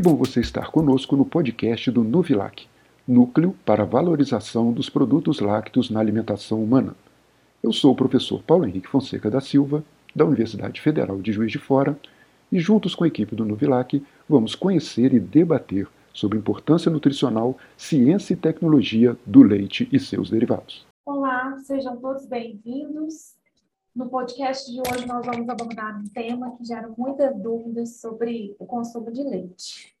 bom você estar conosco no podcast do Nuvilac, Núcleo para Valorização dos Produtos Lácteos na Alimentação Humana. Eu sou o professor Paulo Henrique Fonseca da Silva, da Universidade Federal de Juiz de Fora, e juntos com a equipe do Nuvilac vamos conhecer e debater sobre importância nutricional, ciência e tecnologia do leite e seus derivados. Olá, sejam todos bem-vindos. No podcast de hoje, nós vamos abordar um tema que gera muitas dúvidas sobre o consumo de leite.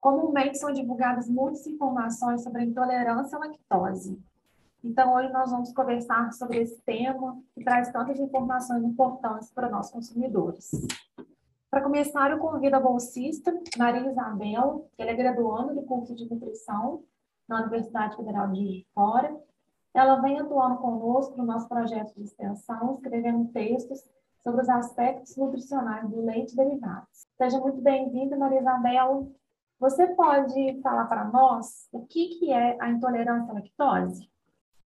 Comumente são divulgadas muitas informações sobre a intolerância à lactose. Então, hoje nós vamos conversar sobre esse tema que traz tantas informações importantes para nós consumidores. Para começar, eu convido a bolsista Maria Isabel, que ela é graduanda do curso de nutrição na Universidade Federal de Fora ela vem atuando conosco no nosso projeto de extensão, escrevendo textos sobre os aspectos nutricionais do leite e derivados. Seja muito bem-vinda, Maria Isabel. Você pode falar para nós o que, que é a intolerância à lactose?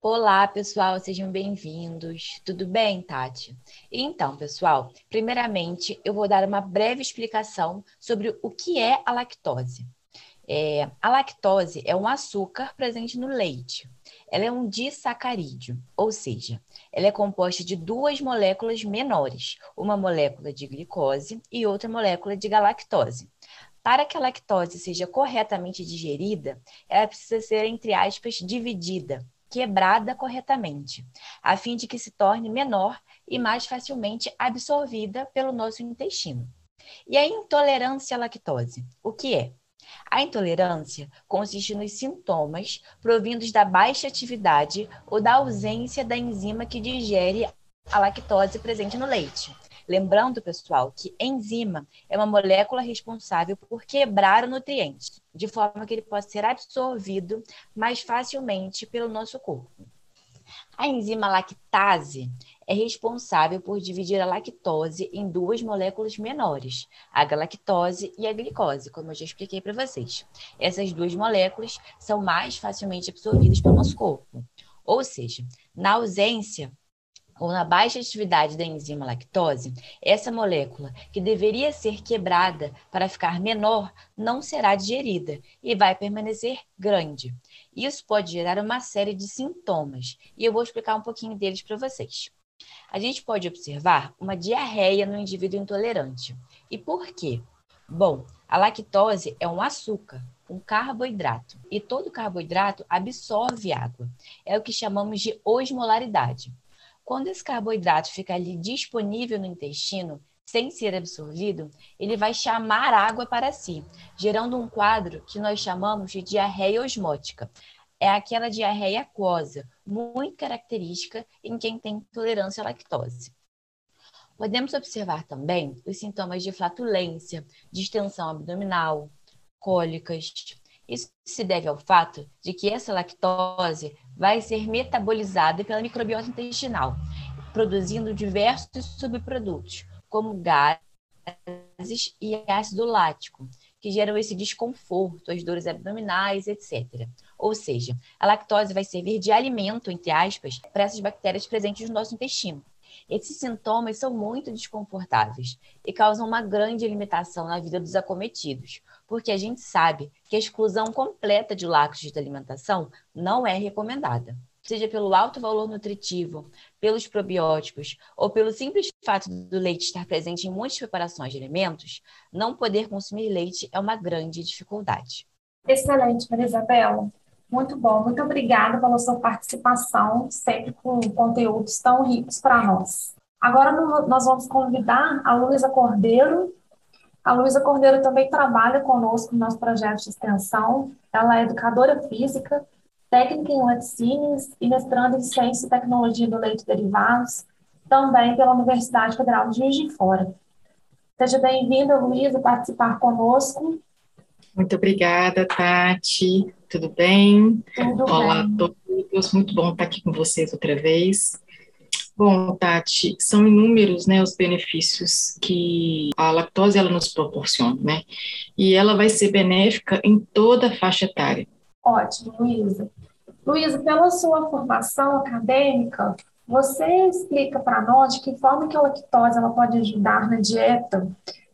Olá, pessoal, sejam bem-vindos. Tudo bem, Tati? Então, pessoal, primeiramente eu vou dar uma breve explicação sobre o que é a lactose. É, a lactose é um açúcar presente no leite. Ela é um disacarídeo, ou seja, ela é composta de duas moléculas menores, uma molécula de glicose e outra molécula de galactose. Para que a lactose seja corretamente digerida, ela precisa ser, entre aspas, dividida, quebrada corretamente, a fim de que se torne menor e mais facilmente absorvida pelo nosso intestino. E a intolerância à lactose, o que é? A intolerância consiste nos sintomas provindos da baixa atividade ou da ausência da enzima que digere a lactose presente no leite. Lembrando, pessoal, que enzima é uma molécula responsável por quebrar o nutriente, de forma que ele possa ser absorvido mais facilmente pelo nosso corpo. A enzima lactase é responsável por dividir a lactose em duas moléculas menores, a galactose e a glicose, como eu já expliquei para vocês. Essas duas moléculas são mais facilmente absorvidas pelo nosso corpo. Ou seja, na ausência ou na baixa atividade da enzima lactose, essa molécula, que deveria ser quebrada para ficar menor, não será digerida e vai permanecer grande. Isso pode gerar uma série de sintomas, e eu vou explicar um pouquinho deles para vocês. A gente pode observar uma diarreia no indivíduo intolerante. E por quê? Bom, a lactose é um açúcar, um carboidrato, e todo carboidrato absorve água. É o que chamamos de osmolaridade. Quando esse carboidrato fica ali disponível no intestino, sem ser absorvido, ele vai chamar água para si, gerando um quadro que nós chamamos de diarreia osmótica. É aquela diarreia aquosa, muito característica em quem tem intolerância à lactose. Podemos observar também os sintomas de flatulência, distensão abdominal, cólicas. Isso se deve ao fato de que essa lactose vai ser metabolizada pela microbiota intestinal, produzindo diversos subprodutos, como gases e ácido lático, que geram esse desconforto, as dores abdominais, etc. Ou seja, a lactose vai servir de alimento, entre aspas, para essas bactérias presentes no nosso intestino. Esses sintomas são muito desconfortáveis e causam uma grande limitação na vida dos acometidos, porque a gente sabe que a exclusão completa de lácteos da alimentação não é recomendada. Seja pelo alto valor nutritivo, pelos probióticos ou pelo simples fato do leite estar presente em muitas preparações de alimentos, não poder consumir leite é uma grande dificuldade. Excelente, Maria Isabela. Muito bom, muito obrigada pela sua participação, sempre com conteúdos tão ricos para nós. Agora nós vamos convidar a Luísa Cordeiro. A Luísa Cordeiro também trabalha conosco no nosso projeto de extensão. Ela é educadora física, técnica em laticínios e mestranda em Ciência e Tecnologia do Leite Derivados, também pela Universidade Federal de Juiz de Fora. Seja bem-vinda, Luísa, a participar conosco. Muito obrigada, Tati. Tudo bem? Tudo Olá bem. a todos, muito bom estar aqui com vocês outra vez. Bom, Tati, são inúmeros, né, os benefícios que a lactose ela nos proporciona, né? E ela vai ser benéfica em toda a faixa etária. Ótimo, Luísa. Luísa, pela sua formação acadêmica, você explica para nós de que forma que a lactose ela pode ajudar na dieta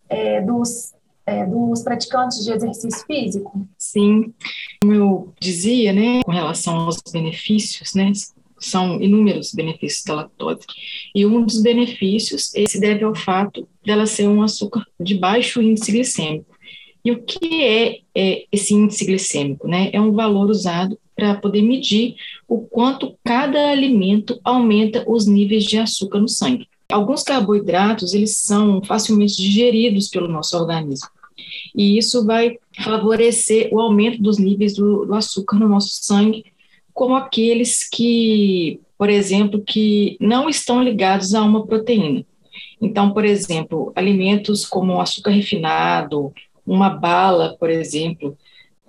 é, dos é, dos praticantes de exercício físico? Sim, como eu dizia, né, com relação aos benefícios, né, são inúmeros benefícios da lactose. E um dos benefícios se deve ao fato dela ser um açúcar de baixo índice glicêmico. E o que é, é esse índice glicêmico? Né? É um valor usado para poder medir o quanto cada alimento aumenta os níveis de açúcar no sangue. Alguns carboidratos, eles são facilmente digeridos pelo nosso organismo. E isso vai favorecer o aumento dos níveis do, do açúcar no nosso sangue, como aqueles que, por exemplo, que não estão ligados a uma proteína. Então, por exemplo, alimentos como açúcar refinado, uma bala, por exemplo,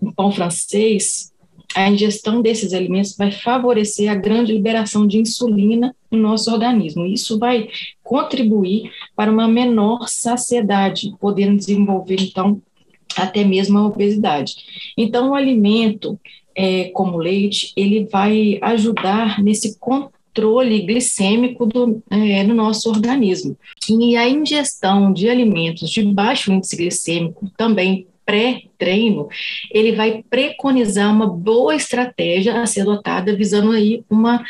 um pão francês, a ingestão desses alimentos vai favorecer a grande liberação de insulina no nosso organismo. Isso vai contribuir para uma menor saciedade, podendo desenvolver, então, até mesmo a obesidade. Então, o alimento, é, como leite, ele vai ajudar nesse controle glicêmico do, é, no nosso organismo. E a ingestão de alimentos de baixo índice glicêmico também pré-treino, ele vai preconizar uma boa estratégia a ser adotada visando aí uma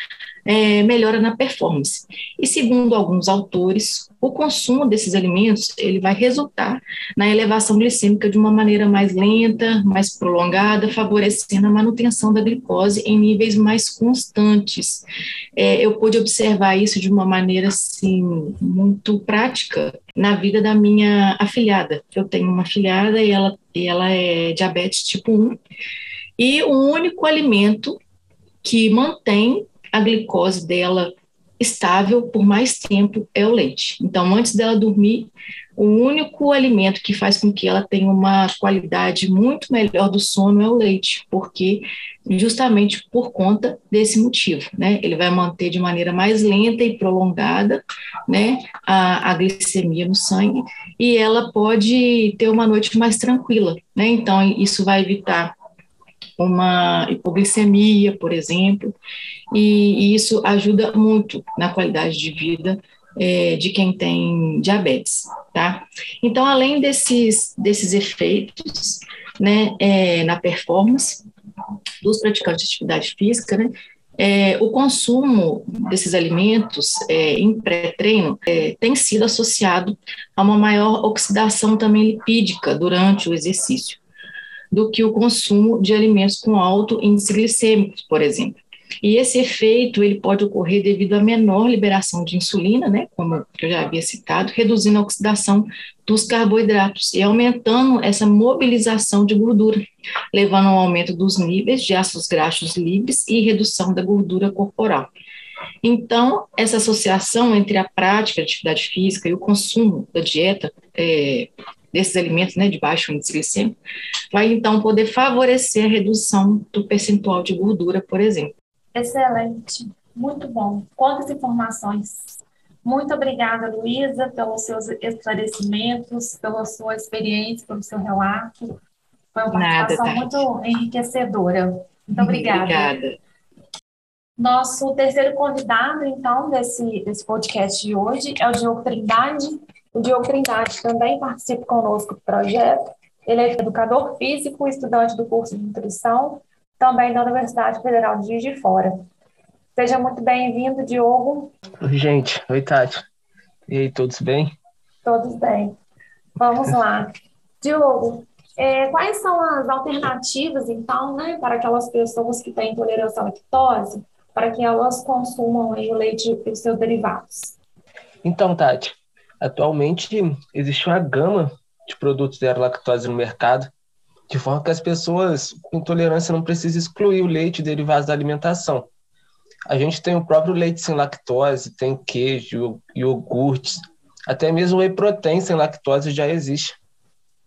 é, melhora na performance. E segundo alguns autores, o consumo desses alimentos ele vai resultar na elevação glicêmica de uma maneira mais lenta, mais prolongada, favorecendo a manutenção da glicose em níveis mais constantes. É, eu pude observar isso de uma maneira assim muito prática na vida da minha afilhada. Eu tenho uma afilhada e ela, e ela é diabetes tipo 1. E o único alimento que mantém a glicose dela estável por mais tempo é o leite. Então, antes dela dormir, o único alimento que faz com que ela tenha uma qualidade muito melhor do sono é o leite, porque justamente por conta desse motivo, né? Ele vai manter de maneira mais lenta e prolongada, né, a, a glicemia no sangue e ela pode ter uma noite mais tranquila, né? Então, isso vai evitar uma hipoglicemia, por exemplo, e, e isso ajuda muito na qualidade de vida é, de quem tem diabetes, tá? Então, além desses, desses efeitos, né, é, na performance dos praticantes de atividade física, né, é, o consumo desses alimentos é, em pré-treino é, tem sido associado a uma maior oxidação também lipídica durante o exercício do que o consumo de alimentos com alto índice glicêmico, por exemplo. E esse efeito ele pode ocorrer devido à menor liberação de insulina, né, como eu já havia citado, reduzindo a oxidação dos carboidratos e aumentando essa mobilização de gordura, levando ao aumento dos níveis de ácidos graxos livres e redução da gordura corporal. Então, essa associação entre a prática de atividade física e o consumo da dieta é, desses alimentos né, de baixo índice glicêmico, vai então poder favorecer a redução do percentual de gordura, por exemplo. Excelente, muito bom. Quantas informações. Muito obrigada, Luísa, pelos seus esclarecimentos, pela sua experiência, pelo seu relato. Foi uma participação Nada, muito enriquecedora. Muito obrigada. Obrigada. Nosso terceiro convidado, então, desse, desse podcast de hoje é o Diogo Trindade. O Diogo Trindade também participa conosco do projeto. Ele é educador físico, estudante do curso de nutrição, também da Universidade Federal de Juiz de Fora. Seja muito bem-vindo, Diogo. Oi, gente. Oi, Tati. E aí, todos bem? Todos bem. Vamos lá. Diogo, é, quais são as alternativas, então, né, para aquelas pessoas que têm intolerância à lactose, para que elas consumam aí, o leite e os seus derivados? Então, Tati, Atualmente, existe uma gama de produtos zero lactose no mercado, de forma que as pessoas com intolerância não precisam excluir o leite e derivados da alimentação. A gente tem o próprio leite sem lactose, tem queijo, iogurtes, até mesmo whey protein sem lactose já existe.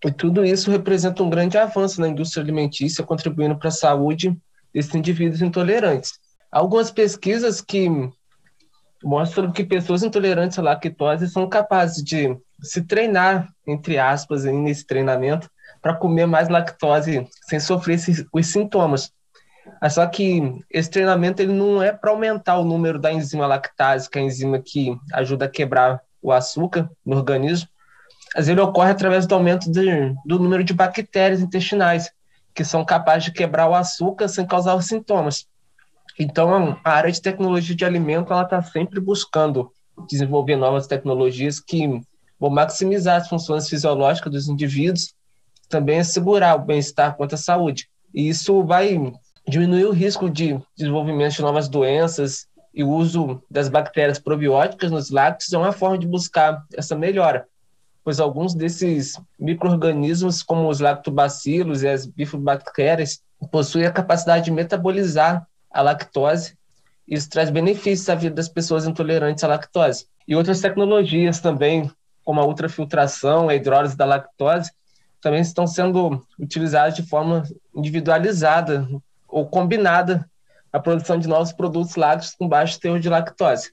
E tudo isso representa um grande avanço na indústria alimentícia, contribuindo para a saúde desses indivíduos intolerantes. Algumas pesquisas que mostram que pessoas intolerantes à lactose são capazes de se treinar, entre aspas, nesse treinamento, para comer mais lactose sem sofrer esses, os sintomas. Mas só que esse treinamento ele não é para aumentar o número da enzima lactase, que é a enzima que ajuda a quebrar o açúcar no organismo, mas ele ocorre através do aumento de, do número de bactérias intestinais, que são capazes de quebrar o açúcar sem causar os sintomas. Então, a área de tecnologia de alimento ela está sempre buscando desenvolver novas tecnologias que vão maximizar as funções fisiológicas dos indivíduos, também assegurar o bem-estar quanto à saúde. E isso vai diminuir o risco de desenvolvimento de novas doenças e o uso das bactérias probióticas nos lácteos é uma forma de buscar essa melhora, pois alguns desses micro-organismos, como os lactobacilos e as bifidobactérias, possuem a capacidade de metabolizar a lactose. Isso traz benefícios à vida das pessoas intolerantes à lactose. E outras tecnologias também, como a ultrafiltração, a hidrólise da lactose, também estão sendo utilizadas de forma individualizada ou combinada a produção de novos produtos lácteos com baixo teor de lactose,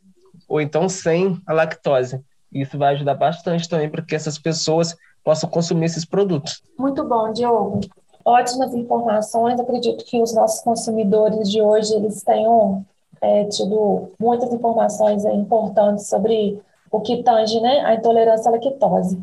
ou então sem a lactose. Isso vai ajudar bastante também para que essas pessoas possam consumir esses produtos. Muito bom, Diogo. Ótimas informações. Acredito que os nossos consumidores de hoje eles tenham é, tido muitas informações é, importantes sobre o que tange né, a intolerância à lactose.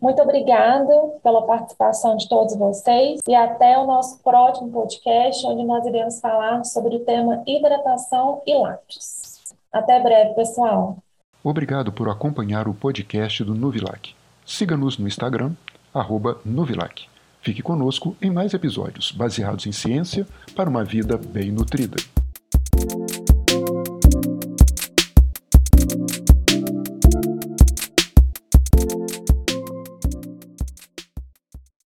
Muito obrigada pela participação de todos vocês e até o nosso próximo podcast, onde nós iremos falar sobre o tema hidratação e lácteos. Até breve, pessoal. Obrigado por acompanhar o podcast do Nuvilac. Siga-nos no Instagram, arroba Nuvilac. Fique conosco em mais episódios baseados em ciência para uma vida bem nutrida.